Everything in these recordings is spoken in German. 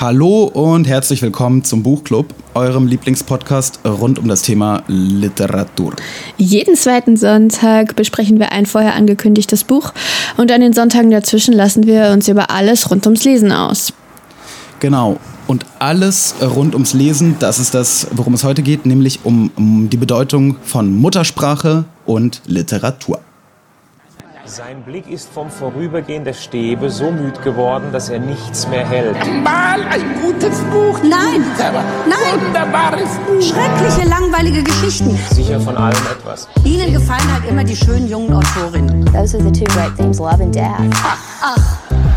Hallo und herzlich willkommen zum Buchclub, eurem Lieblingspodcast rund um das Thema Literatur. Jeden zweiten Sonntag besprechen wir ein vorher angekündigtes Buch und an den Sonntagen dazwischen lassen wir uns über alles rund ums Lesen aus. Genau. Und alles rund ums Lesen, das ist das, worum es heute geht, nämlich um, um die Bedeutung von Muttersprache und Literatur. Sein Blick ist vom Vorübergehen der Stäbe so müd geworden, dass er nichts mehr hält. Mal ein gutes Buch. Nein, nein. Wunderbares Buch. Schreckliche, langweilige Geschichten. Sicher von allem etwas. Ihnen gefallen halt immer die schönen jungen Autorinnen. Those are the two great themes, love and death.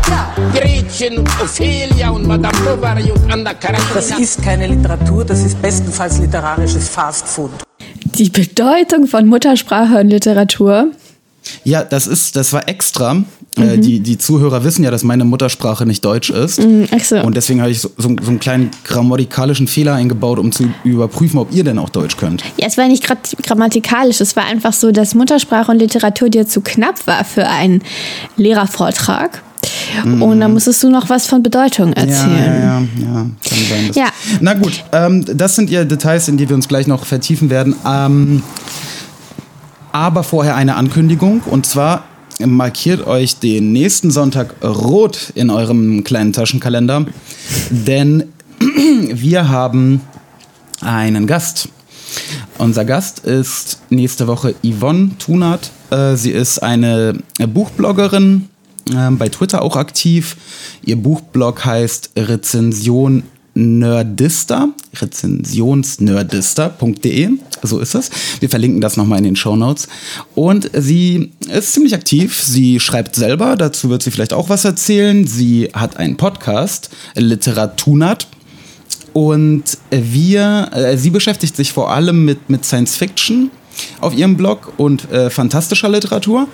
Ja, Gretchen und Ophelia und Madame Bovary und Anna Karenina. Das ist keine Literatur, das ist bestenfalls literarisches Fastfood. Die Bedeutung von Muttersprache und Literatur. Ja, das ist, das war extra. Äh, die, die Zuhörer wissen ja, dass meine Muttersprache nicht Deutsch ist. ach so. Und deswegen habe ich so, so, so einen kleinen grammatikalischen Fehler eingebaut, um zu überprüfen, ob ihr denn auch Deutsch könnt. Ja, es war nicht grammatikalisch, es war einfach so, dass Muttersprache und Literatur dir zu knapp war für einen Lehrervortrag. Und dann musstest du noch was von Bedeutung Ja, ja, erzählen. ja, ja, kann sein. Ja. Na gut, ähm, das sind ja Details, in die wir uns gleich noch vertiefen werden. Ähm, aber vorher eine Ankündigung und zwar markiert euch den nächsten Sonntag rot in eurem kleinen Taschenkalender, denn wir haben einen Gast. Unser Gast ist nächste Woche Yvonne Thunert. Äh, Sie ist eine Buchbloggerin, ähm, bei Twitter auch aktiv. Ihr Buchblog heißt Rezension Nerdista, rezensionsnerdista.de, so ist es. Wir verlinken das nochmal in den Show Notes. Und sie ist ziemlich aktiv. Sie schreibt selber, dazu wird sie vielleicht auch was erzählen. Sie hat einen Podcast, Literatunat. Und wir, äh, sie beschäftigt sich vor allem mit, mit Science Fiction auf ihrem Blog und äh, fantastischer Literatur.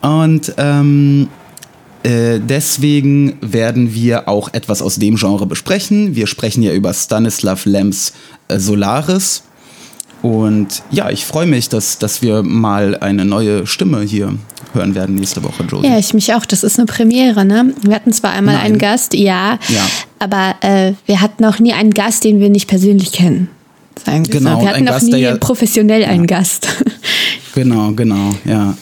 Und ähm, äh, deswegen werden wir auch etwas aus dem Genre besprechen. Wir sprechen ja über Stanislav Lems äh, Solaris. Und ja, ich freue mich, dass, dass wir mal eine neue Stimme hier hören werden nächste Woche, Josie. Ja, ich mich auch. Das ist eine Premiere, ne? Wir hatten zwar einmal Nein. einen Gast, ja, Ja. aber äh, wir hatten noch nie einen Gast, den wir nicht persönlich kennen. Sagen wir Genau, so. Wir hatten noch Gast, nie ja- professionell einen Gast. Genau, genau, ja.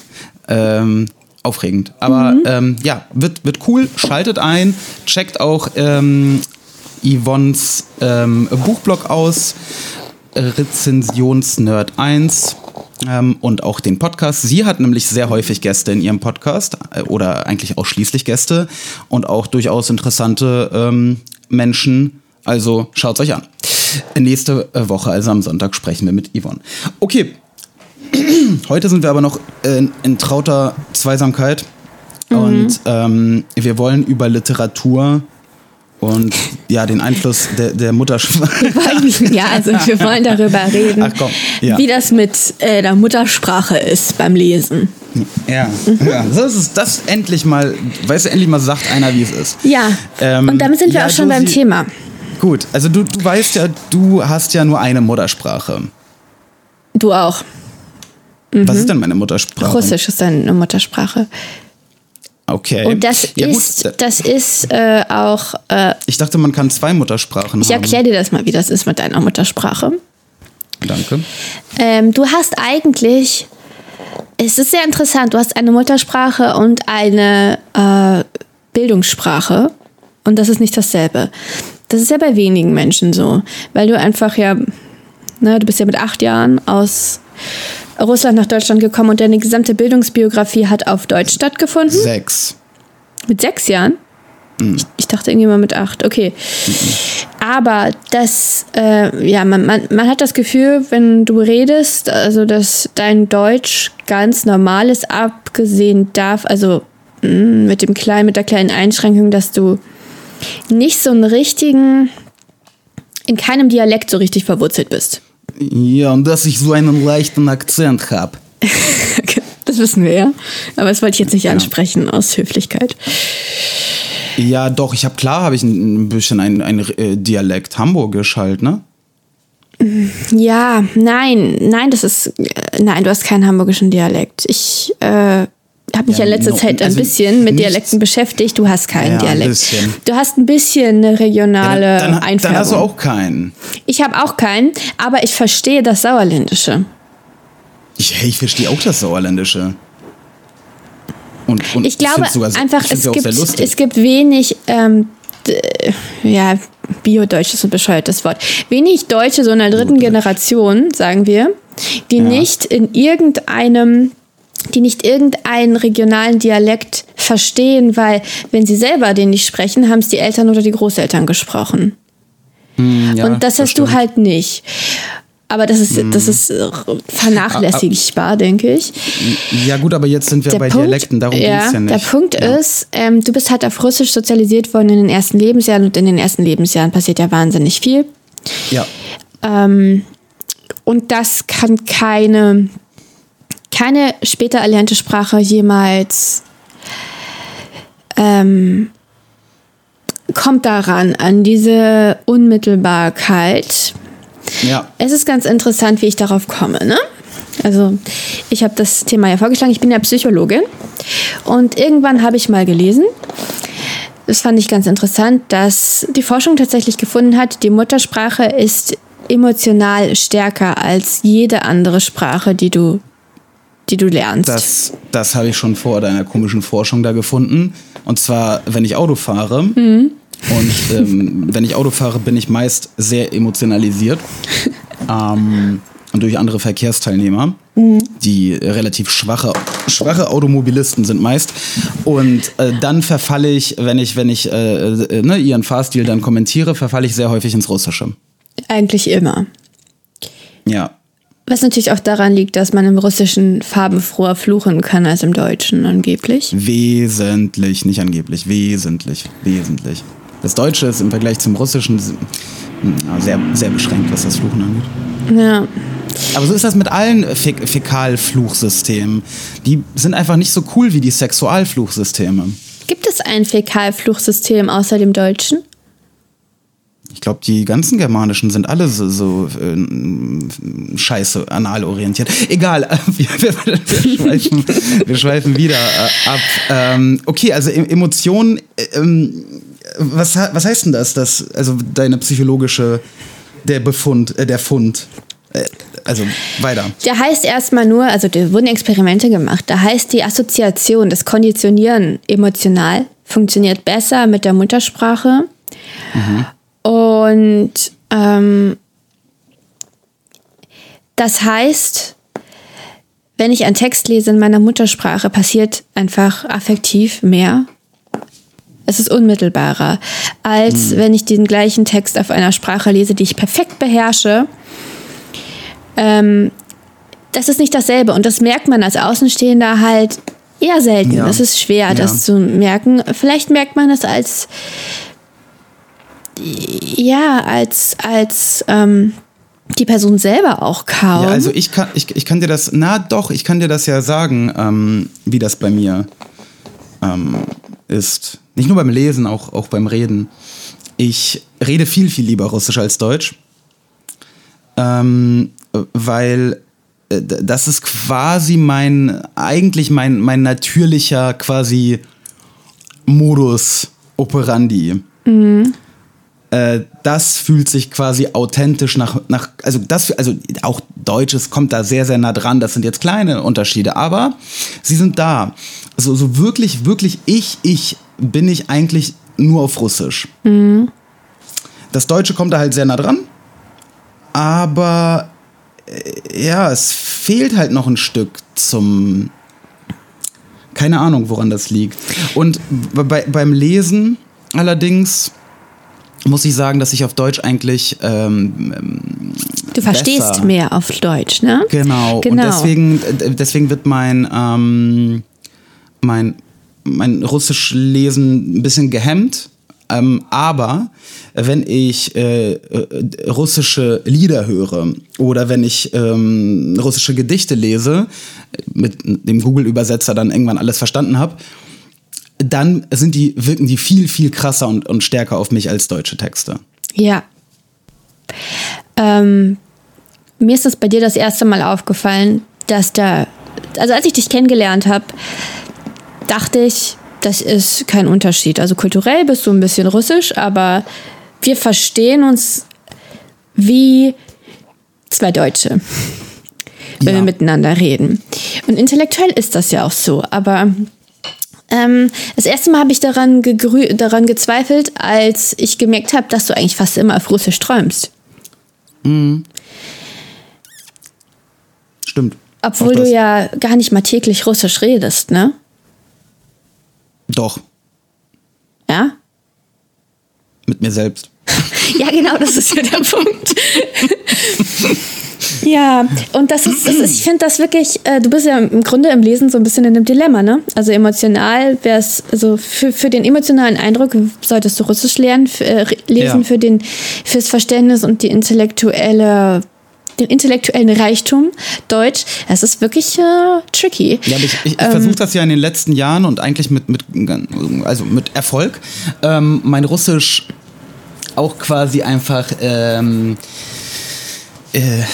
Ähm, aufregend. Aber ähm, ja, wird, wird cool. Schaltet ein, checkt auch ähm, Yvonnes ähm, Buchblog aus, Rezensionsnerd 1 ähm, und auch den Podcast. Sie hat nämlich sehr häufig Gäste in ihrem Podcast äh, oder eigentlich ausschließlich Gäste und auch durchaus interessante ähm, Menschen. Also schaut euch an. Nächste äh, Woche, also am Sonntag, sprechen wir mit Yvonne. Okay, Heute sind wir aber noch in, in trauter Zweisamkeit und ähm, wir wollen über Literatur und ja den Einfluss der, der Muttersprache. ja, also wir wollen darüber reden, Ach komm, ja. wie das mit äh, der Muttersprache ist beim Lesen. ja, ja, das ist das endlich mal, weißt du, endlich mal sagt einer, wie es ist. Ja, Ähm, und damit sind wir ja, auch schon beim Josie- Thema. Gut, also du, du weißt ja, du hast ja nur eine Muttersprache. Du auch. Was ist denn meine Muttersprache? Russisch ist deine Muttersprache. Okay. Und das ja, gut, ist, das ist äh, auch, äh, ich dachte, man kann zwei Muttersprachen ich haben. erkläre dir das mal, wie das ist mit deiner Muttersprache. Danke. Ähm, du hast eigentlich, es ist sehr interessant, du hast eine Muttersprache und eine äh, Bildungssprache und das ist nicht dasselbe. Das ist ja bei wenigen Menschen so, weil du einfach ja, ne, du bist ja mit acht Jahren aus Russland nach Deutschland gekommen und deine gesamte Bildungsbiografie hat auf Deutsch stattgefunden. Sechs. Mit sechs Jahren? Ich, ich dachte irgendwie mal mit acht. Okay. Aber das, äh, ja, man, man, man hat das Gefühl, wenn du redest, also dass dein Deutsch ganz normal ist, abgesehen darf, also mh, mit dem kleinen, mit der kleinen Einschränkung, dass du nicht so einen richtigen, in keinem Dialekt so richtig verwurzelt bist. Ja, und dass ich so einen leichten Akzent habe. Das wissen wir ja. Aber das wollte ich jetzt nicht ansprechen aus Höflichkeit. Ja, doch, ich habe klar, habe ich ein, bisschen ein, ein äh, Dialekt Hamburgisch halt, ne? Ja, nein, nein, das ist, äh, nein, du hast keinen hamburgischen Dialekt. Ich, äh, habe mich ja, Ja, in letzter no- Zeit ein also bisschen mit Dialekten beschäftigt. Du hast keinen Ja, Dialekt. Du hast ein bisschen eine regionale Ja, dann, dann, Einfärbung. dann hast du auch keinen. ich habe auch keinen, aber ich verstehe das Sauerländische. Ich, ich verstehe auch das Sauerländische. Und, und Ich glaube sogar, einfach, es ja gibt, es gibt wenig, ähm, ja, Bio-Deutsch ist ein bescheuertes Wort. Wenig Deutsche so in der dritten Generation, sagen wir, die nicht in irgendeinem, die nicht irgendeinen regionalen Dialekt verstehen, weil wenn sie selber den nicht sprechen, haben es die Eltern oder die Großeltern gesprochen. Ja, Und das hast du stimmt. halt nicht. Aber das ist, das ist äh, vernachlässigbar, denke ich. Ja gut, aber jetzt sind wir bei Dialekten, darum ja, geht's ja nicht. Der Punkt ist, ähm, du bist halt auf Russisch sozialisiert worden in den ersten Lebensjahren und in den ersten Lebensjahren passiert ja wahnsinnig viel. Ja, Ähm, und das kann keine, keine später erlernte Sprache jemals ähm, kommt daran, an diese Unmittelbarkeit. ja. Es ist ganz interessant, wie ich darauf komme. Ne? Also ich habe das Thema ja vorgeschlagen. Ich bin ja Psychologin und irgendwann habe ich mal gelesen, das fand ich ganz interessant, dass die Forschung tatsächlich gefunden hat, die Muttersprache ist emotional stärker als jede andere Sprache, die du, die du lernst. Das, das habe ich schon vor deiner komischen Forschung da gefunden. Und zwar, wenn ich Auto fahre. Mhm. Und ähm, wenn ich Auto fahre, bin ich meist sehr emotionalisiert. ähm, und durch andere Verkehrsteilnehmer, Mhm. die relativ schwache, schwache Automobilisten sind meist. Und äh, dann verfalle ich, wenn ich, wenn ich äh, äh, ne, ihren Fahrstil dann kommentiere, verfalle ich sehr häufig ins Russische. Eigentlich immer. Ja. Was natürlich auch daran liegt, dass man im Russischen farbenfroher fluchen kann als im Deutschen angeblich. Wesentlich, nicht angeblich, wesentlich, wesentlich. Das Deutsche ist im Vergleich zum Russischen sehr, sehr beschränkt, was das Fluchen angeht. Ja. Aber so ist das mit allen Fä Fäkalfluchsystemen. Die sind einfach nicht so cool wie die Sexualfluchsysteme. Gibt es ein Fäkalfluchsystem außer dem Deutschen? Ich glaube, die ganzen germanischen sind alle so, so äh, scheiße analorientiert. Egal, äh, wir, wir, wir, schweifen, wir schweifen wieder äh, ab. Ähm, okay, also E- Emotionen, äh, ähm, was, was heißt denn das? das also deine psychologische, der Befund, äh, der Fund. Äh, also weiter. Der heißt erstmal nur, also da wurden Experimente gemacht, da heißt die Assoziation, das Konditionieren emotional funktioniert besser mit der Muttersprache. Und ähm, das heißt, wenn ich einen Text lese in meiner Muttersprache, passiert einfach affektiv mehr. Es ist unmittelbarer, als wenn ich den gleichen Text auf einer Sprache lese, die ich perfekt beherrsche. Ähm, das ist nicht dasselbe und das merkt man als Außenstehender halt eher selten. Ja. Es ist schwer, Ja. das zu merken. Vielleicht merkt man es als ja, als, als ähm, die Person selber auch kaum. Ja, also ich kann, ich, ich kann dir das, na doch, ich kann dir das ja sagen, ähm, wie das bei mir ähm, ist. Nicht nur beim Lesen, auch, auch beim Reden. Ich rede viel, viel lieber Russisch als Deutsch. Ähm, weil äh, das ist quasi mein, eigentlich mein, mein natürlicher quasi Modus operandi äh, das fühlt sich quasi authentisch nach, nach also das, also auch Deutsches kommt da sehr, sehr nah dran. Das sind jetzt kleine Unterschiede, aber sie sind da. Also so wirklich, wirklich ich, ich bin ich eigentlich nur auf Russisch. Das Deutsche kommt da halt sehr nah dran, aber äh, ja, es fehlt halt noch ein Stück zum keine Ahnung, woran das liegt. Und bei, beim Lesen allerdings muss ich sagen, dass ich auf Deutsch eigentlich ähm, ähm, du verstehst besser- mehr auf Deutsch, ne? Genau. Genau. Und deswegen, äh, deswegen wird mein, ähm, mein, mein Russisch lesen ein bisschen gehemmt. Ähm, aber wenn ich äh, äh, russische Lieder höre oder wenn ich ähm, russische Gedichte lese, mit dem Google-Übersetzer dann irgendwann alles verstanden habe, dann sind die, wirken die viel, viel krasser und, und stärker auf mich als deutsche Texte. Ja. Ähm, mir ist es bei dir das erste Mal aufgefallen, dass da, also als ich dich kennengelernt habe, dachte ich, das ist kein Unterschied. Also kulturell bist du ein bisschen russisch, aber wir verstehen uns wie zwei Deutsche, wenn Ja. wir miteinander reden. Und intellektuell ist das ja auch so, aber ähm, das erste Mal habe ich daran, daran gezweifelt, als ich gemerkt habe, dass du eigentlich fast immer auf Russisch träumst. Stimmt. Obwohl du ja gar nicht mal täglich Russisch redest, ne? Doch, Ja? mit mir selbst. Ja, genau, das ist ja der Punkt. ja, und das ist, das ist ich finde das wirklich, äh, du bist ja im Grunde im Lesen so ein bisschen in einem Dilemma, ne? Also emotional wäre es, also für, für den emotionalen Eindruck solltest du Russisch lernen, für, äh, lesen Ja. für den, fürs Verständnis und die intellektuelle, den intellektuellen Reichtum Deutsch. Es ist wirklich äh, tricky. Ja, ich, ich, ich Ähm. versuche das ja in den letzten Jahren und eigentlich mit, mit, also mit Erfolg, ähm, mein Russisch auch quasi einfach ähm, äh, äh,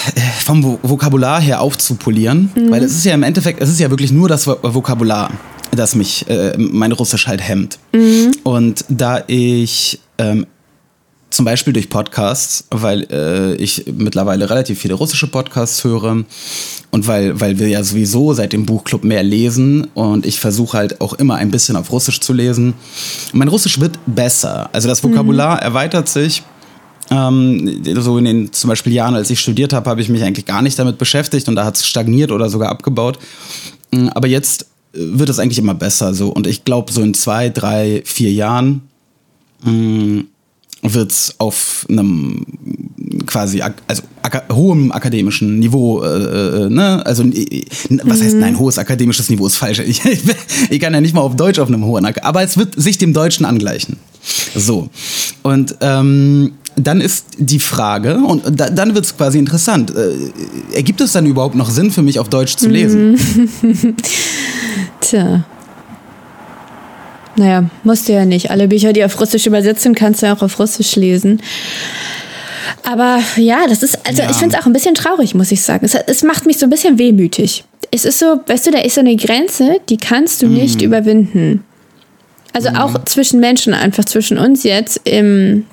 vom Vo- Vokabular her aufzupolieren. Mhm. Weil es ist ja im Endeffekt, es ist ja wirklich nur das Vo- Vokabular, das mich, äh, mein Russisch halt hemmt. Mhm. Und da ich ähm, zum Beispiel durch Podcasts, weil äh, ich mittlerweile relativ viele russische Podcasts höre und weil, weil wir ja sowieso seit dem Buchclub mehr lesen und ich versuche halt auch immer ein bisschen auf Russisch zu lesen. Mein Russisch wird besser. Also das Vokabular erweitert sich. Ähm, so in den zum Beispiel Jahren, als ich studiert habe, habe ich mich eigentlich gar nicht damit beschäftigt und da hat es stagniert oder sogar abgebaut. Mm, Aber jetzt äh, wird es eigentlich immer besser so und ich glaube so in zwei, drei, vier Jahren wird es auf einem quasi ak also aka hohem akademischen Niveau, äh, äh, ne? Also äh, was heißt nein, hohes akademisches Niveau ist falsch. Ich, ich kann ja nicht mal auf Deutsch auf einem hohen, Ak aber es wird sich dem Deutschen angleichen. So und ähm, dann ist die Frage und da, dann wird es quasi interessant. Äh, ergibt es dann überhaupt noch Sinn für mich auf Deutsch zu lesen? Tja. Naja, musst du ja nicht. Alle Bücher, die auf Russisch übersetzt sind, kannst du ja auch auf Russisch lesen. Aber ja, das ist, also Ja. ich finde es auch ein bisschen traurig, muss ich sagen. Es, es macht mich so ein bisschen wehmütig. Es ist so, weißt du, da ist so eine Grenze, die kannst du nicht überwinden. Also auch zwischen Menschen, einfach zwischen uns jetzt im,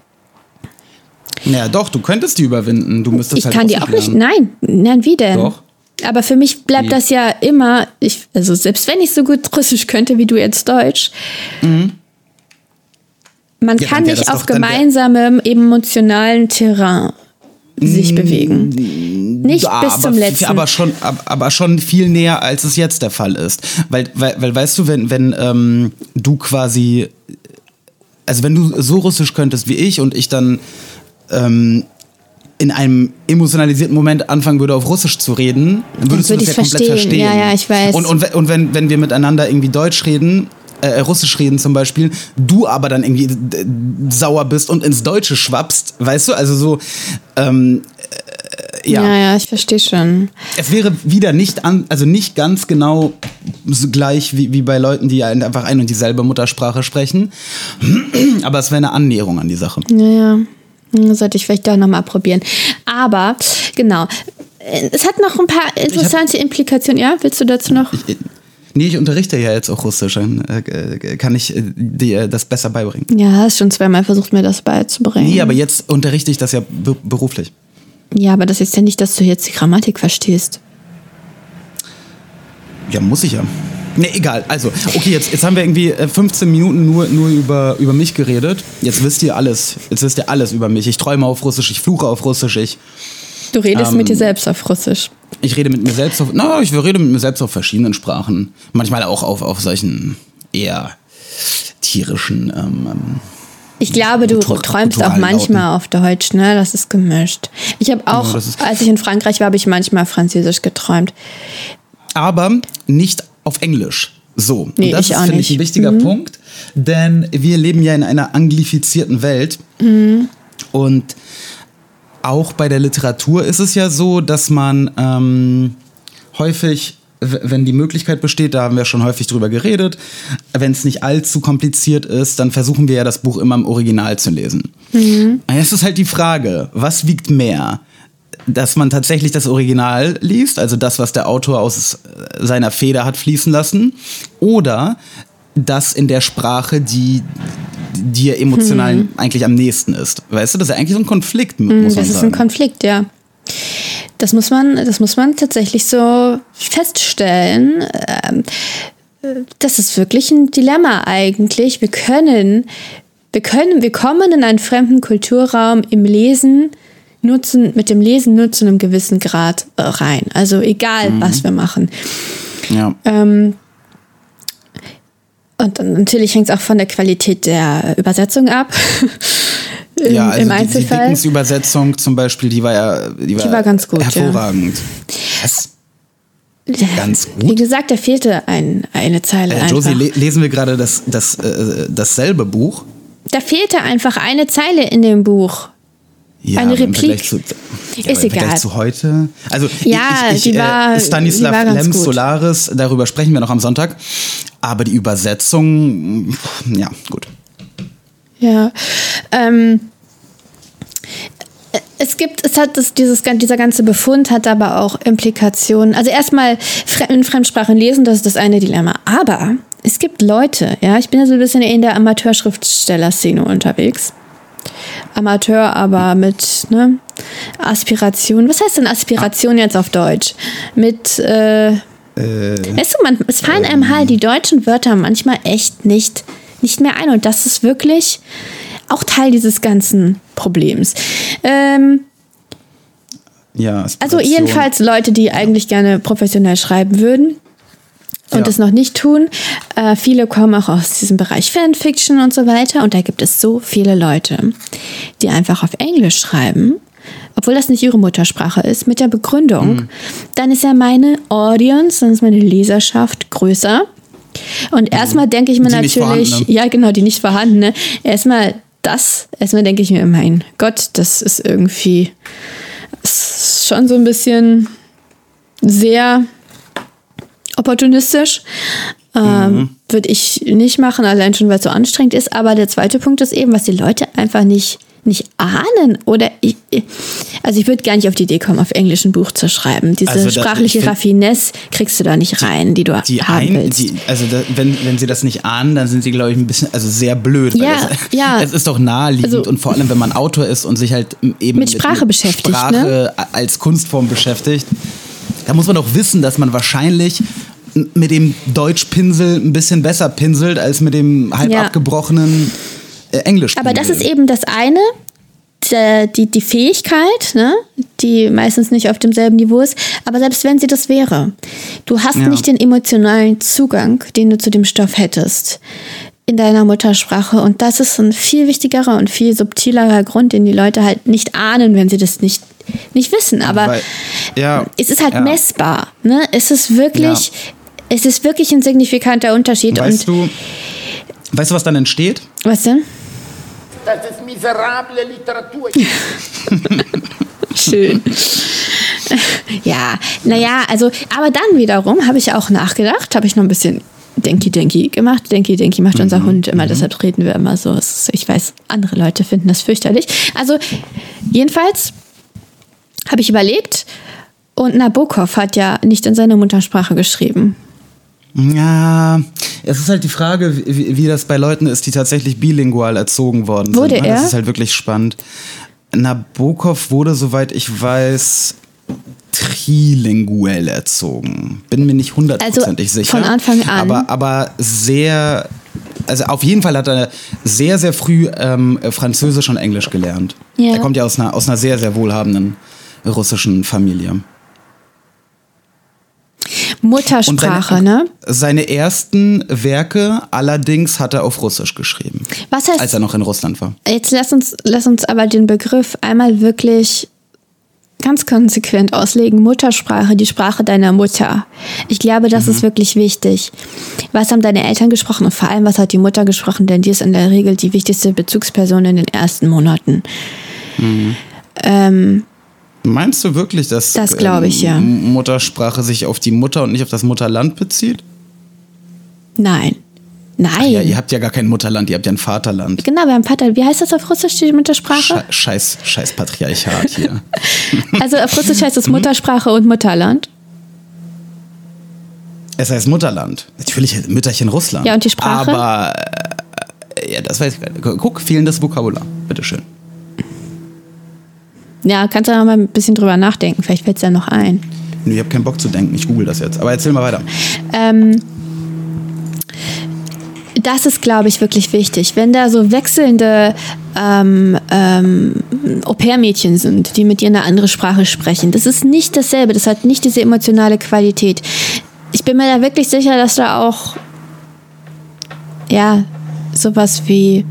Ja, doch, du könntest die überwinden. Du müsstest ich halt kann die auch nicht. Nein, nein, wie denn? Doch. Aber für mich bleibt das ja immer, ich, also selbst wenn ich so gut Russisch könnte wie du jetzt Deutsch, man Mhm. Ja, kann nicht auf gemeinsamem emotionalen Terrain sich bewegen. Nicht Ja, bis aber, zum letzten. Aber schon, ab- aber schon viel näher, als es jetzt der Fall ist. Weil, weil, weil weißt du, wenn, wenn ähm, du quasi, also wenn du so Russisch könntest wie ich und ich dann ähm, in einem emotionalisierten Moment anfangen würde, auf Russisch zu reden, dann würdest würde du das ja ich's komplett verstehen. verstehen. Ja, ja, ich weiß. Und, und, und wenn, wenn wir miteinander irgendwie Deutsch reden, äh, Russisch reden zum Beispiel, du aber dann irgendwie d- sauer bist und ins Deutsche schwappst, weißt du, also so, ähm, äh, ja. ja, ja, ich verstehe schon. Es wäre wieder nicht an, also nicht ganz genau so gleich wie, wie bei Leuten, die einfach ein und dieselbe Muttersprache sprechen. Aber es wäre eine Annäherung an die Sache. Naja, hm, sollte ich vielleicht doch nochmal probieren. Aber, genau. Es hat noch ein paar interessante Implikationen. Ja, willst du dazu noch? Nee, ich unterrichte ja jetzt auch Russisch. Äh, äh, kann ich äh, dir das besser beibringen. Ja, hast schon zweimal versucht, mir das beizubringen. Nee, aber jetzt unterrichte ich das ja be beruflich. Ja, aber das ist ja nicht, dass du jetzt die Grammatik verstehst. Ja, muss ich ja. Nee, egal. Also, okay, jetzt, jetzt haben wir irgendwie äh, 15 Minuten nur, nur über, über mich geredet. Jetzt wisst ihr alles. Jetzt wisst ihr alles über mich. Ich träume auf Russisch, ich fluche auf Russisch, ich, Du redest Ähm, mit dir selbst auf Russisch. ich rede mit mir selbst auf. Na, ich rede mit mir selbst auf verschiedenen Sprachen. Manchmal auch auf, auf solchen eher tierischen. Ähm, ähm, Ich glaube, du Kultur- träumst auch manchmal auf Deutsch, ne? Das ist gemischt. Ich habe auch, ist- als ich in Frankreich war, habe ich manchmal Französisch geträumt. aber nicht auf Englisch. So, Nee, und das ist, finde ich. Mhm. ein wichtiger Punkt, denn wir leben ja in einer anglifizierten Welt. Mhm. Und auch bei der Literatur ist es ja so, dass man ähm, häufig, wenn die Möglichkeit besteht, da haben wir schon häufig drüber geredet, wenn es nicht allzu kompliziert ist, dann versuchen wir ja das Buch immer im Original zu lesen. Jetzt ist halt die Frage, was wiegt mehr? Dass man tatsächlich das Original liest, also das, was der Autor aus seiner Feder hat fließen lassen, oder das in der Sprache, die dir emotional eigentlich am nächsten ist. Weißt du, das ist ja eigentlich so ein Konflikt, muss man Hm, Das ist sagen. ein Konflikt, ja. Das muss man, das muss man tatsächlich so feststellen. Ähm, Das ist wirklich ein Dilemma eigentlich. Wir können, wir können, wir kommen in einen fremden Kulturraum im Lesen nutzen, mit dem Lesen nur zu einem gewissen Grad äh, rein. Also egal, Mhm. was wir machen. ja. Ähm, und natürlich hängt es auch von der Qualität der Übersetzung ab. Im, ja, also Im die, die Einzelfall. Dickens-Übersetzung zum Beispiel, die war ja, die war, war ganz gut, ja. hervorragend. Das, ganz gut. Wie gesagt, da fehlte ein, eine Zeile. äh. Josie, le lesen wir gerade das, das, äh, dasselbe Buch? Da fehlte einfach eine Zeile in dem Buch. Ja, Eine Replik. Zu, ja, Ist egal. zu heute. Also Ja, ich, ich, die äh, war- Stanislav war ganz Lems. Solaris, darüber sprechen wir noch am Sonntag. Aber die Übersetzung, ja, gut. Ja. Ähm, es gibt, es hat das, dieses, dieser ganze Befund hat aber auch Implikationen. Also erstmal in Fremdsprachen lesen, das ist das eine Dilemma. Aber es gibt Leute, ja, ich bin ja so ein bisschen in der Amateurschriftsteller-Szene unterwegs. Amateur, aber mit ne, Aspiration. Was heißt denn Aspiration jetzt auf Deutsch? Mit äh, Weißt du, man, es fallen einem halt die deutschen Wörter manchmal echt nicht, nicht mehr ein. Und das ist wirklich auch Teil dieses ganzen Problems. Ähm, Ja, also jedenfalls Leute, die eigentlich gerne professionell schreiben würden und Ja. es noch nicht tun. Äh, viele kommen auch aus diesem Bereich Fanfiction und so weiter. Und da gibt es so viele Leute, die einfach auf Englisch schreiben, obwohl das nicht ihre Muttersprache ist, mit der Begründung, Mhm. dann ist ja meine Audience, dann ist meine Leserschaft größer. Und erstmal denke ich mir. Die natürlich, vorhandene. ja genau, die nicht vorhandene. Erstmal das, erstmal denke ich mir, mein Gott, das ist irgendwie schon so ein bisschen sehr opportunistisch. Ähm, Würde ich nicht machen, allein schon, weil es so anstrengend ist. Aber der zweite Punkt ist eben, was die Leute einfach nicht, nicht ahnen. Oder ich, also ich würde gar nicht auf die Idee kommen, auf Englisch ein Buch zu schreiben. Diese Also das- sprachliche ich find- Raffinesse kriegst du da nicht rein, die du Die haben ein, willst. die, also da, wenn, wenn sie das nicht ahnen, dann sind sie, glaube ich, ein bisschen, also sehr blöd. weil Ja, es, ja. Es ist doch naheliegend Also- und vor allem, wenn man Autor ist und sich halt eben Mit Sprache beschäftigt, ne? Sprache als Kunstform beschäftigt, da muss man doch wissen, dass man wahrscheinlich mit dem Deutschpinsel ein bisschen besser pinselt als mit dem halb Ja. abgebrochenen äh, Englisch. Aber das ist eben das eine, die, die Fähigkeit, ne, die meistens nicht auf demselben Niveau ist. Aber selbst wenn sie das wäre, du hast Ja. nicht den emotionalen Zugang, den du zu dem Stoff hättest in deiner Muttersprache. Und das ist ein viel wichtigerer und viel subtilerer Grund, den die Leute halt nicht ahnen, wenn sie das nicht, nicht wissen. Aber Weil- ja, es ist halt ja. messbar. Ne? Es ist wirklich, es ist wirklich ein signifikanter Unterschied. Weißt und du, weißt du, was dann entsteht? was denn? Das ist miserable Literatur. Schön. ja, naja, also, aber dann wiederum habe ich auch nachgedacht, habe ich noch ein bisschen Denki Denki gemacht. Denki Denki macht unser Hund immer, deshalb reden wir immer so. Ich weiß, andere Leute finden das fürchterlich. Also, jedenfalls habe ich überlegt, und Nabokov hat ja nicht in seiner Muttersprache geschrieben. Ja, es ist halt die Frage, wie, wie das bei Leuten ist, die tatsächlich bilingual erzogen worden Wurde sind. ne? er? Das ist halt wirklich spannend. Nabokov wurde, soweit ich weiß, trilinguell erzogen. Bin mir nicht hundertprozentig Also sicher. von Anfang an? Aber, aber sehr, also auf jeden Fall hat er sehr, sehr früh ähm, Französisch und Englisch gelernt. Ja. Er kommt ja aus einer, aus einer sehr, sehr wohlhabenden russischen Familie. Muttersprache, seine, ne? Seine ersten Werke allerdings hat er auf Russisch geschrieben. Was heißt, Als er noch in Russland war. Jetzt lass uns, lass uns aber den Begriff einmal wirklich ganz konsequent auslegen. Muttersprache, die Sprache deiner Mutter. Ich glaube, das ist wirklich wichtig. Was haben deine Eltern gesprochen und vor allem, was hat die Mutter gesprochen? Denn die ist in der Regel die wichtigste Bezugsperson in den ersten Monaten. Ähm, Meinst du wirklich, dass Das glaube ich, ja. M- Muttersprache sich auf die Mutter und nicht auf das Mutterland bezieht? nein. Nein. Ja, ihr habt ja gar kein Mutterland, ihr habt ja ein Vaterland. genau, wir haben Vater. Wie heißt das auf Russisch, die Muttersprache? Sche scheiß, scheiß Patriarchat hier. Also auf Russisch heißt es Muttersprache und Mutterland. Es heißt Mutterland. Natürlich Mütterchen Russland. Ja, und die Sprache? Aber äh, ja, das weiß ich gar nicht. Guck, fehlendes Vokabular. Bitteschön. Ja, kannst du noch mal ein bisschen drüber nachdenken. Vielleicht fällt es ja noch ein. Nö, Ich habe keinen Bock zu denken. Ich google das jetzt. Aber erzähl mal weiter. Ähm, das ist, glaube ich, wirklich wichtig. Wenn da so wechselnde ähm, ähm, Au-pair-Mädchen sind, die mit dir eine andere Sprache sprechen, das ist nicht dasselbe. Das hat nicht diese emotionale Qualität. Ich bin mir da wirklich sicher, dass da auch, ja, sowas wie.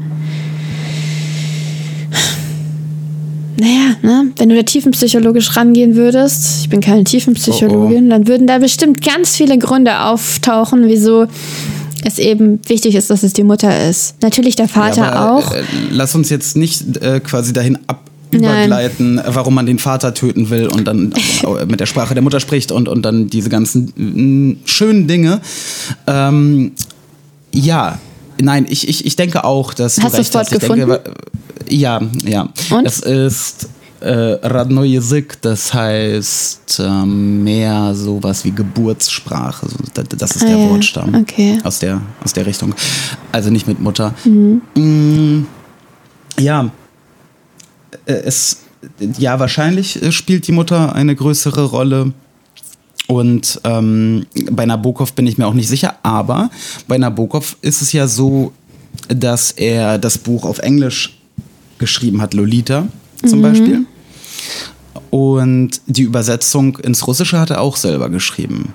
Naja, ne? wenn du da tiefenpsychologisch rangehen würdest, ich bin keine Tiefenpsychologin, dann würden da bestimmt ganz viele Gründe auftauchen, wieso es eben wichtig ist, dass es die Mutter ist. Natürlich der Vater Ja, aber, auch. Äh, lass uns jetzt nicht äh, quasi dahin ab übergleiten, warum man den Vater töten will und dann äh, mit der Sprache der Mutter spricht und, und dann diese ganzen mm, schönen Dinge. Ähm, ja, nein, ich, ich, ich denke auch, dass. Hast du es dort gefunden? Denke, ja, ja. Und? Es ist äh, Radnoje Sik, das heißt äh, mehr sowas wie Geburtssprache. Das ist ah, der ja. Wortstamm okay. aus, der, aus der Richtung. Also nicht mit Mutter. Mhm. Mm, ja, äh, es, ja, wahrscheinlich äh, spielt die Mutter eine größere Rolle. Und ähm, bei Nabokov bin ich mir auch nicht sicher, aber bei Nabokov ist es ja so, dass er das Buch auf Englisch geschrieben hat, Lolita zum Beispiel. Und die Übersetzung ins Russische hat er auch selber geschrieben.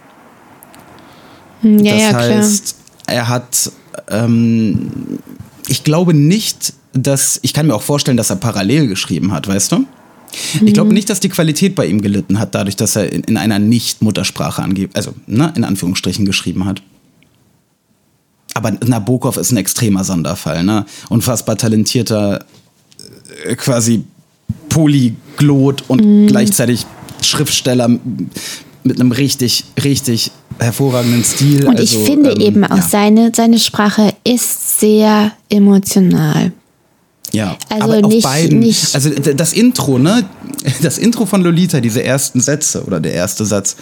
Hm, ja, das ja, klar. heißt, er hat, ähm, ich glaube nicht, dass, ich kann mir auch vorstellen, dass er parallel geschrieben hat, weißt du? Ich Mhm. glaube nicht, dass die Qualität bei ihm gelitten hat, dadurch, dass er in, in einer Nicht-Muttersprache angeht, also ne, in Anführungsstrichen geschrieben hat. Aber Nabokov ist ein extremer Sonderfall, ne? Unfassbar talentierter, äh, quasi Polyglot und Mhm. gleichzeitig Schriftsteller mit einem richtig, richtig hervorragenden Stil. Und ich Also, finde ähm, eben auch, ja. seine, seine Sprache ist sehr emotional. Ja, Also aber auf nicht- beiden. nicht- Also das Intro, ne? Das Intro von Lolita, diese ersten Sätze oder der erste Satz,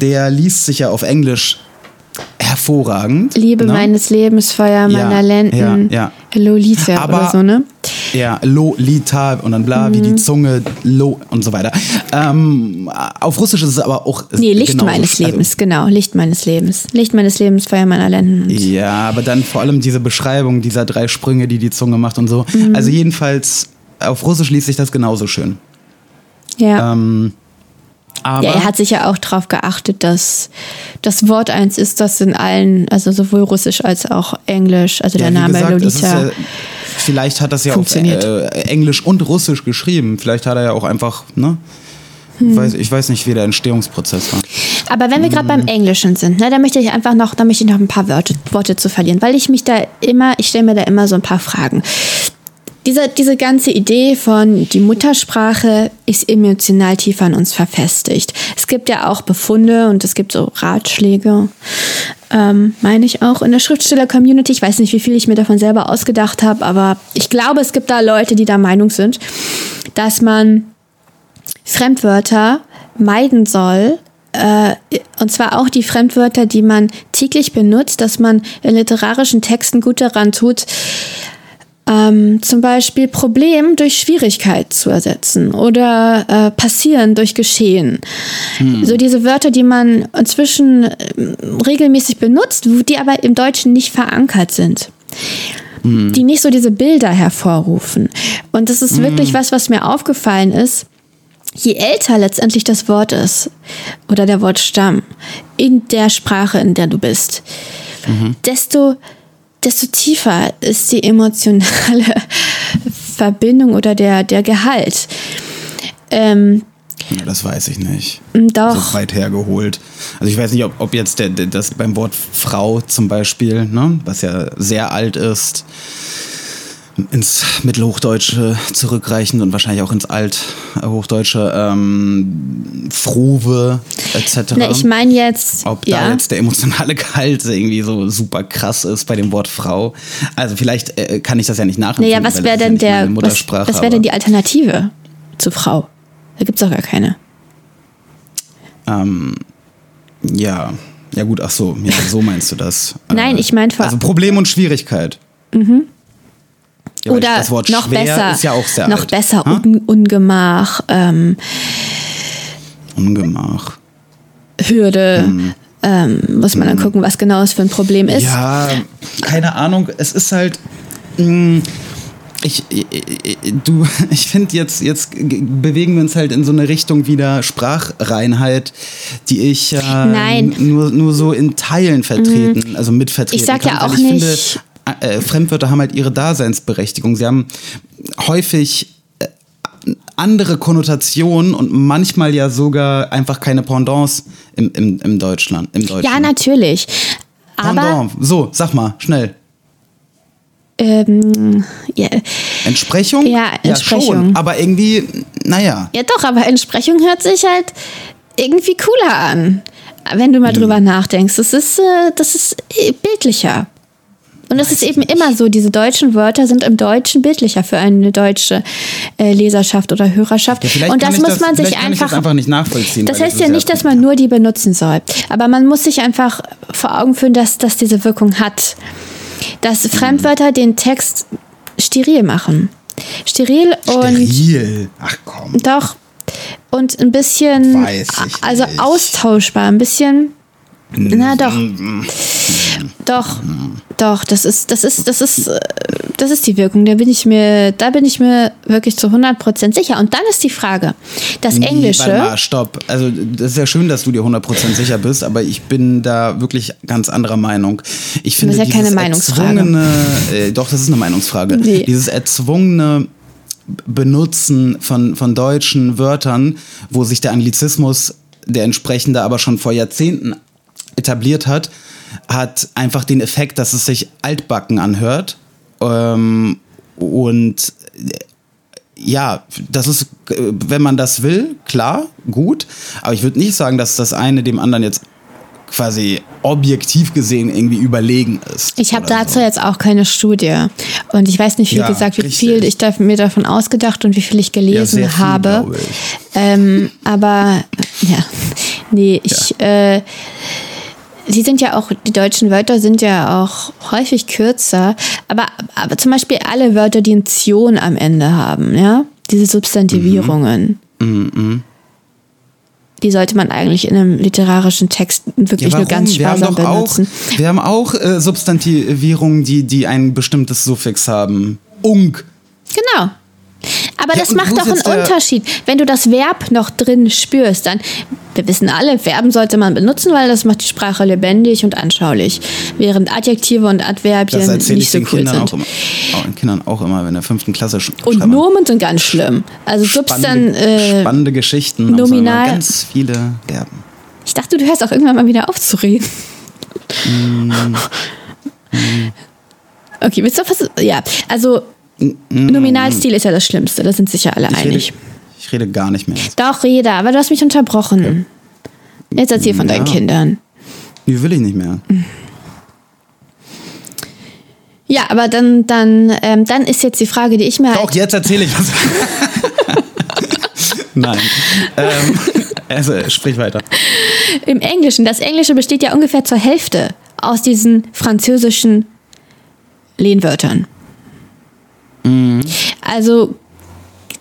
der liest sich ja auf Englisch hervorragend. Liebe ne? meines Lebens, Feuer Ja, meiner Lenden, ja, Lolita Aber- oder so, ne? Ja, Lolita und dann bla, wie die Mhm. Zunge, Lo und so weiter. Ähm, auf Russisch ist es aber auch. Nee, Licht genauso- meines also- Lebens, genau, Licht meines Lebens. Licht meines Lebens, Feuer meiner Lenden. Ja, aber dann vor allem diese Beschreibung dieser drei Sprünge, die die Zunge macht und so. Mhm. Also jedenfalls, auf Russisch liest sich das genauso schön. Ja. Ähm, aber ja, er hat sich ja auch darauf geachtet, dass das Wort eins ist, das in allen, also sowohl Russisch als auch Englisch, also der Ja, wie Name gesagt, Lolita. ja, vielleicht hat das ja auf Funktioniert. äh, Englisch und Russisch geschrieben. Vielleicht hat er ja auch einfach, ne? Hm. Weiß, ich weiß nicht, wie der Entstehungsprozess war. Aber wenn wir gerade Mhm. beim Englischen sind, ne, da möchte ich einfach noch, da möchte ich noch ein paar Wörter, Worte zu verlieren, weil ich mich da immer, ich stelle mir da immer so ein paar Fragen. Diese, diese ganze Idee von die Muttersprache ist emotional tiefer in uns verfestigt. Es gibt ja auch Befunde und es gibt so Ratschläge, ähm, meine ich auch in der Schriftsteller-Community. Ich weiß nicht, wie viel ich mir davon selber ausgedacht habe, aber ich glaube, es gibt da Leute, die der Meinung sind, dass man Fremdwörter meiden soll. Äh, und zwar auch die Fremdwörter, die man täglich benutzt, dass man in literarischen Texten gut daran tut, ähm, zum Beispiel Problem durch Schwierigkeit zu ersetzen oder äh, passieren durch Geschehen. So diese Wörter, die man inzwischen ähm, regelmäßig benutzt, die aber im Deutschen nicht verankert sind die nicht so diese Bilder hervorrufen. Und das ist wirklich was, was mir aufgefallen ist. Je älter letztendlich das Wort ist oder der Wortstamm in der Sprache, in der du bist, desto, desto tiefer ist die emotionale Verbindung oder der, der Gehalt. Ähm, Ja, das weiß ich nicht. doch. So weit hergeholt. Also ich weiß nicht, ob, ob jetzt der, der, das beim Wort Frau zum Beispiel, ne, was ja sehr alt ist, ins Mittelhochdeutsche zurückreichend und wahrscheinlich auch ins Althochdeutsche, ähm, Frove etc. Na, ich meine jetzt, ob da ja. jetzt der emotionale Gehalt irgendwie so super krass ist bei dem Wort Frau. Also vielleicht äh, kann ich das ja nicht nachempfinden. Naja, was wäre ja denn meine der, was, was wäre denn die Alternative zu Frau? Da gibt es doch gar keine. Ähm, ja, Ja gut, ach so, ja, so meinst du das. Nein, Äh, ich mein vor- Also Problem und Schwierigkeit. Ja, Oder das Wort noch schwer besser, ist ja auch sehr noch alt. besser Ha? Un Ungemach, ähm, Ungemach. Hürde. Ähm, muss man dann gucken, was genau es für ein Problem ist. Hm. Ja, keine Ahnung. Es ist halt. mh, Ich, ich, ich- du, ich finde jetzt, jetzt bewegen wir uns halt in so eine Richtung wieder Sprachreinheit, die ich äh, Nein. Mhm. Nur, nur so in Teilen vertreten, also mitvertreten Ich sag ja kann, weil auch ich nicht- Finde, äh, Fremdwörter haben halt ihre Daseinsberechtigung. Sie haben häufig äh, andere Konnotationen und manchmal ja sogar einfach keine Pendants im, im, im Deutschland. Im Deutschen. Ja, natürlich. Aber Pendant. So, sag mal, schnell. ähm, ja, Entsprechung? Ja, Entsprechung. schon, aber irgendwie, naja. ja doch, aber Entsprechung hört sich halt irgendwie cooler an, wenn du mal Hm. drüber nachdenkst. Das ist, äh, das ist äh, bildlicher. Und es ist eben immer so, diese deutschen Wörter sind im Deutschen bildlicher für eine deutsche äh, Leserschaft oder Hörerschaft. Ja, Und das muss man sich einfach das einfach nicht nachvollziehen. Das heißt ist ja nicht, dass man nur die benutzen soll. Aber man muss sich einfach vor Augen führen, dass das diese Wirkung hat. Dass Mhm. Fremdwörter den Text steril machen. Steril und Steril. Ach komm. doch. Und ein bisschen, Weiß ich also nicht. austauschbar, ein bisschen. Na doch. Doch, doch, das ist, das ist, das ist, äh, das ist die Wirkung. Da bin ich mir, da bin ich mir wirklich zu 100% sicher. Und dann ist die Frage, das Nee, Englische. Warte mal, stopp. Also, das ist ja schön, dass du dir 100% sicher bist, aber ich bin da wirklich ganz anderer Meinung. Ich finde, ist ja keine Meinungsfrage. äh, doch, das ist eine Meinungsfrage. Nee. Dieses erzwungene Benutzen von, von deutschen Wörtern, wo sich der Anglizismus, der entsprechende, aber schon vor Jahrzehnten etabliert hat, hat einfach den Effekt, dass es sich altbacken anhört. Ähm, und äh, ja, das ist, äh, wenn man das will, klar, gut. Aber ich würde nicht sagen, dass das eine dem anderen jetzt quasi objektiv gesehen irgendwie überlegen ist. Ich habe dazu so. jetzt auch keine Studie. Und ich weiß nicht, wie Ja, gesagt, wie richtig. viel ich da, mir davon ausgedacht und wie viel ich gelesen Ja, viel, habe. ich. Ähm, aber ja, nee, ich. Äh, die sind ja auch, die deutschen Wörter sind ja auch häufig kürzer, aber, aber zum Beispiel alle Wörter, die ein Zion am Ende haben, ja, diese Substantivierungen, Mhm, die sollte man eigentlich in einem literarischen Text wirklich Ja, nur ganz Wir sparsam auch, benutzen. wir haben auch äh, Substantivierungen, die, die ein bestimmtes Suffix haben. Unk. Genau. Aber Ja, das macht doch einen Unterschied. Wenn du das Verb noch drin spürst, dann, wir wissen alle, Verben sollte man benutzen, weil das macht die Sprache lebendig und anschaulich. Während Adjektive und Adverbien Das erzähle nicht ich so cool Kindern sind. auch immer. Auch den Kindern auch immer, wenn der fünften Klasse sch Und. Nomen sind ganz schlimm. Also Substan, spannende, äh, spannende Geschichten. Nominal- Ganz viele Verben. ich dachte, du hörst auch irgendwann mal wieder auf zu reden. Mm. Okay, willst du was? Ja, also Nominalstil ist ja das Schlimmste, da sind sich ja alle Ich rede, einig. ich rede gar nicht mehr. Doch, Reda, aber du hast mich unterbrochen. Jetzt erzähl von deinen Ja. Kindern. Die will ich nicht mehr. Ja, aber dann, dann, ähm, dann ist jetzt die Frage, die ich mir Doch, halt. jetzt erzähle ich was. Nein. Ähm, also, sprich weiter. Im Englischen, das Englische besteht ja ungefähr zur Hälfte aus diesen französischen Lehnwörtern. Also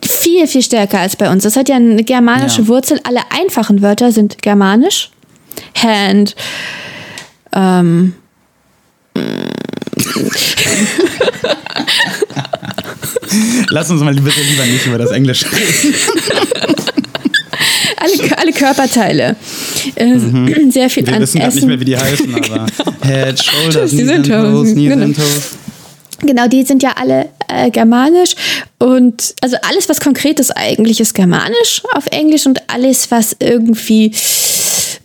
viel, viel stärker als bei uns. Das hat ja eine germanische Ja. Wurzel. Alle einfachen Wörter sind germanisch. Hand. Ähm, Lass uns mal bitte lieber nicht über das Englische reden. alle, alle Körperteile. Äh, Sehr viel Mhm. Wir an wissen gerade nicht mehr, wie die heißen, aber Head, Shoulders, Knees and Toes, Knees genau. and Toes. Genau, die sind ja alle äh, germanisch und also alles, was konkret ist, eigentlich ist germanisch auf Englisch und alles, was irgendwie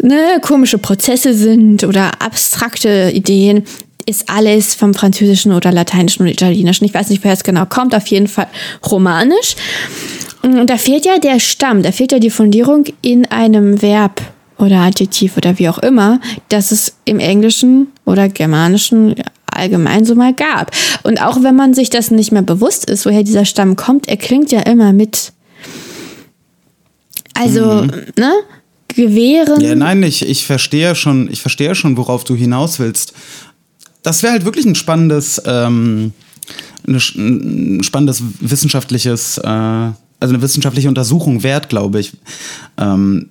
ne, komische Prozesse sind oder abstrakte Ideen, ist alles vom Französischen oder Lateinischen und Italienischen. Ich weiß nicht, woher es genau kommt, auf jeden Fall romanisch. Und da fehlt ja der Stamm, da fehlt ja die Fundierung in einem Verb oder Adjektiv oder wie auch immer, das es im Englischen oder Germanischen allgemein so mal gab. Und auch wenn man sich das nicht mehr bewusst ist, woher dieser Stamm kommt, er klingt ja immer mit. Also, ne? gewähren. Ja, nein, ich, ich verstehe schon, ich verstehe schon, worauf du hinaus willst. Das wäre halt wirklich ein spannendes, ähm, ein spannendes wissenschaftliches, äh, also eine wissenschaftliche Untersuchung wert, glaube ich. Ähm,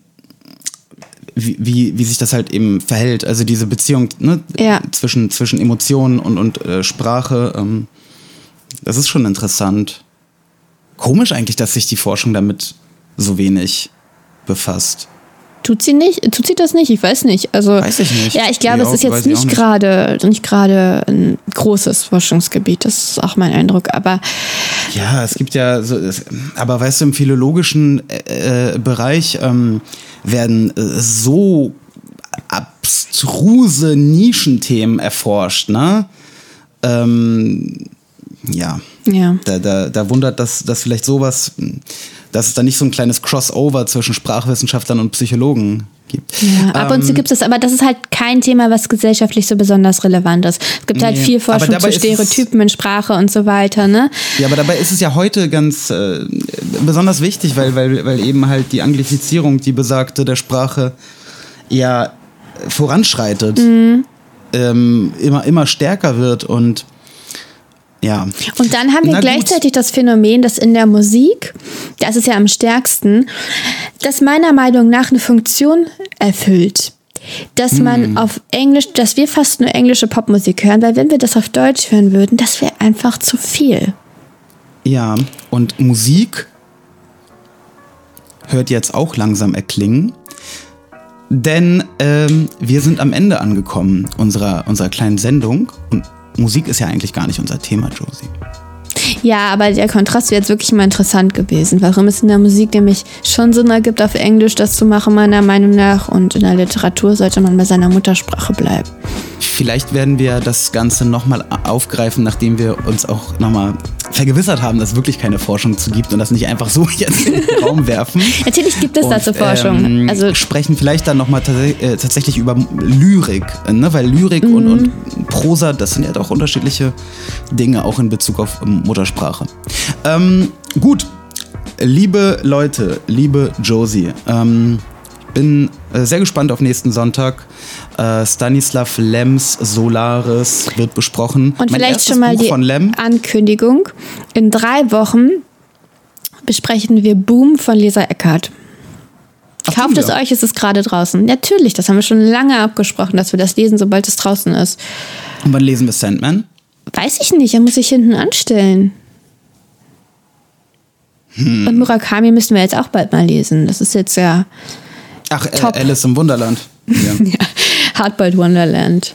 wie, wie, wie sich das halt eben verhält. Also diese Beziehung ne, Ja. zwischen, zwischen Emotionen und, und äh, Sprache, ähm, das ist schon interessant. Komisch eigentlich, dass sich die Forschung damit so wenig befasst. Tut sie nicht? Tut sie das nicht? Ich weiß nicht. Also, Weiß ich nicht. Ja, ich glaube, es ist jetzt nicht. gerade nicht gerade ein großes Forschungsgebiet. Das ist auch mein Eindruck. Aber Ja, es gibt ja, so, es, aber weißt du, im philologischen äh, äh, Bereich ähm, werden äh, so abstruse Nischenthemen erforscht, ne? Ähm, ja. ja. Da, da, da wundert das, dass vielleicht sowas, dass es da nicht so ein kleines Crossover zwischen Sprachwissenschaftlern und Psychologen gibt. Ja, ab und zu gibt es, aber das ist halt kein Thema, was gesellschaftlich so besonders relevant ist. Es gibt halt Nee, viel aber Forschung zu ist es- Stereotypen in Sprache und so weiter, ne? Ja, aber dabei ist es ja heute ganz äh, besonders wichtig, weil, weil, weil eben halt die Anglifizierung, die besagte der Sprache, ja voranschreitet, ähm, immer, immer stärker wird und ja. Und dann haben wir Na gut. gleichzeitig das Phänomen, dass in der Musik, das ist ja am stärksten, das meiner Meinung nach eine Funktion erfüllt. Dass Hm. man auf Englisch, dass wir fast nur englische Popmusik hören, weil wenn wir das auf Deutsch hören würden, das wäre einfach zu viel. Ja, und Musik hört jetzt auch langsam erklingen. Denn ähm, wir sind am Ende angekommen unserer, unserer kleinen Sendung. Und Musik ist ja eigentlich gar nicht unser Thema, Josie. Ja, aber der Kontrast wäre jetzt wirklich mal interessant gewesen, warum es in der Musik nämlich schon Sinn ergibt, auf Englisch das zu machen, meiner Meinung nach. Und in der Literatur sollte man bei seiner Muttersprache bleiben. Vielleicht werden wir das Ganze nochmal aufgreifen, nachdem wir uns auch nochmal vergewissert haben, dass es wirklich keine Forschung zu gibt und das nicht einfach so jetzt in den Raum werfen. Natürlich gibt es Und, dazu Forschung. Ähm, also sprechen vielleicht dann nochmal äh, tatsächlich über Lyrik, ne? weil Lyrik und, Mhm. und Prosa, das sind ja doch unterschiedliche Dinge, auch in Bezug auf ähm, Muttersprache. Ähm, gut, liebe Leute, liebe Josie, ähm, bin äh, sehr gespannt auf nächsten Sonntag. Äh, Stanislav Lems Solaris wird besprochen. Und Mein vielleicht schon mal Buch die. Ankündigung. In drei Wochen besprechen wir Boom von Lisa Eckert. Ach, Kauft es euch, es ist gerade draußen. Natürlich, das haben wir schon lange abgesprochen, dass wir das lesen, sobald es draußen ist. Und wann lesen wir Sandman? Weiß ich nicht, er muss sich hinten anstellen. Hm. Und Murakami müssen wir jetzt auch bald mal lesen. Das ist jetzt ja Ach, Top. Alice im Wunderland. Ja. Hardboiled Wonderland.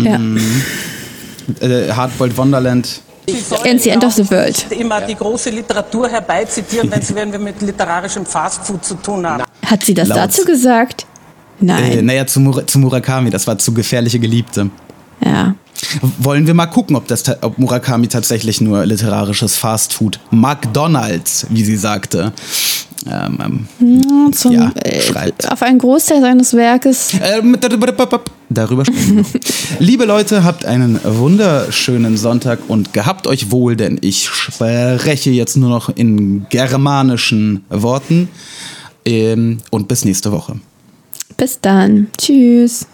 Ja. Mhm. äh, Hardboiled Wonderland. And the End of the World. Immer die große Literatur herbeizitieren, wenn, sie, wenn wir mit literarischem Fastfood zu tun haben. Hat sie das Laut. dazu gesagt? Nein. Äh, naja, zu, Mur zu Murakami, das war zu gefährliche Geliebte. Ja. Wollen wir mal gucken, ob, das, ta- ob Murakami tatsächlich nur literarisches Fastfood, McDonalds, wie sie sagte, ähm, ähm, Zum, Ja, äh, schreibt. auf einen Großteil seines Werkes. ähm, darüber sprechen wir. noch. Liebe Leute, habt einen wunderschönen Sonntag und gehabt euch wohl, denn ich spreche jetzt nur noch in germanischen Worten. Ähm, und bis nächste Woche. Bis dann. Tschüss.